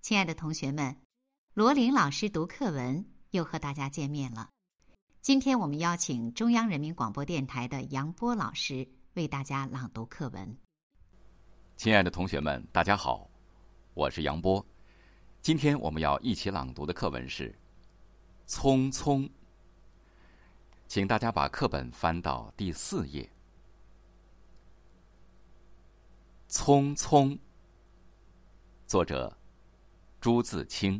亲爱的同学们，罗琳老师读课文又和大家见面了。今天我们邀请中央人民广播电台的杨波老师为大家朗读课文。亲爱的同学们，大家好，我是杨波。今天我们要一起朗读的课文是《匆匆》，请大家把课本翻到第四页。《匆匆》，作者朱自清。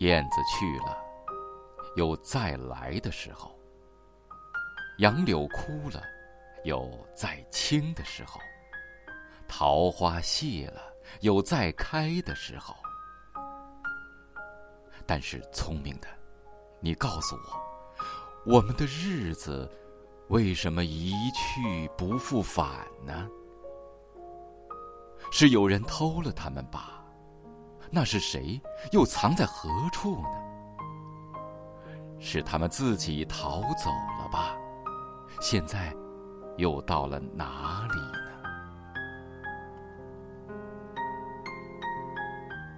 燕子去了，有再来的时候；杨柳枯了，有再青的时候；桃花谢了，有再开的时候。但是聪明的，你告诉我，我们的日子为什么一去不复返呢？是有人偷了他们吧？那是谁？又藏在何处呢？是他们自己逃走了吧？现在又到了哪里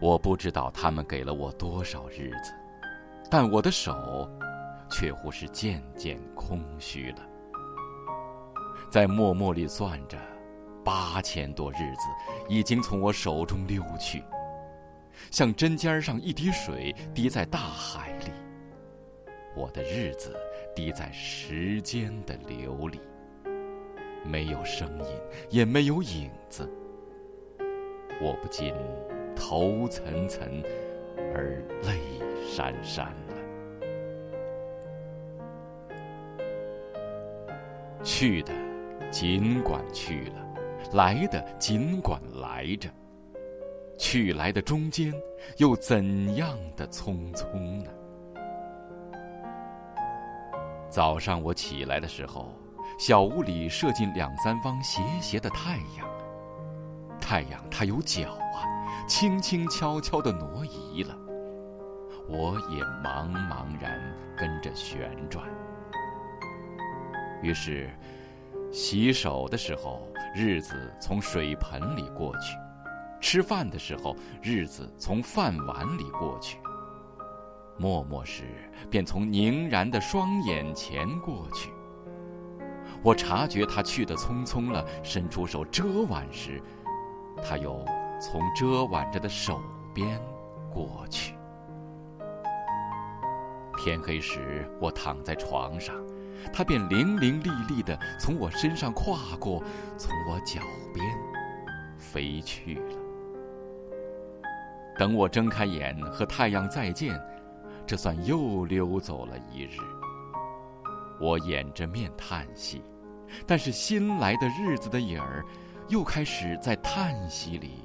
我不知道他们给了我多少日子，但我的手却乎是渐渐空虚了。在默默里算着，八千多日子已经从我手中溜去。像针尖上一滴水滴在大海里，我的日子滴在时间的流里，没有声音，也没有影子。我不禁头涔涔，而泪潸潸了。去的尽管去了，来的尽管来着。去来的中间，又怎样的匆匆呢？早上我起来的时候，小屋里射进两三方斜斜的太阳。太阳它有脚，轻轻悄悄的挪移了，我也茫茫然跟着旋转。于是，洗手的时候，日子从水盆里过去。吃饭的时候，日子从饭碗里过去；默默时，便从凝然的双眼前过去。我察觉他去的匆匆了，伸出手遮挽时，他又从遮挽着的手边过去。天黑时，我躺在床上，他便伶伶俐俐的从我身上跨过，从我脚边飞去了。等我睁开眼和太阳再见，这算又溜走了一日。我掩着面叹息，但是新来的日子的影儿，又开始在叹息里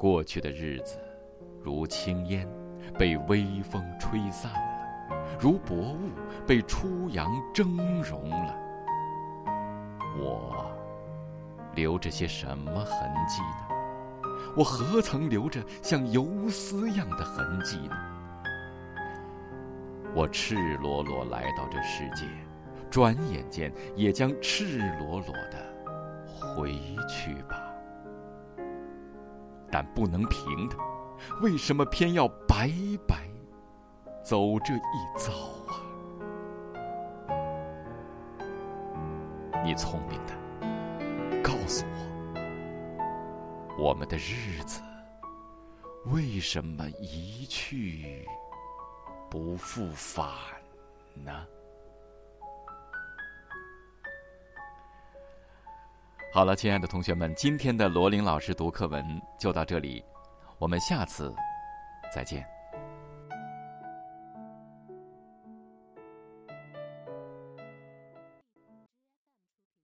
过去的日子，如轻烟，被微风吹散了；如薄雾，被初阳蒸融了。我留着些什么痕迹呢？我何曾留着像游丝样的痕迹呢？我赤裸裸来到这世界，转眼间也将赤裸裸的回去吧。但不能平的，为什么偏要白白走这一遭啊？你聪明的，告诉我。我们的日子为什么一去不复返呢？好了，亲爱的同学们，今天的罗琳老师读课文就到这里，我们下次再见。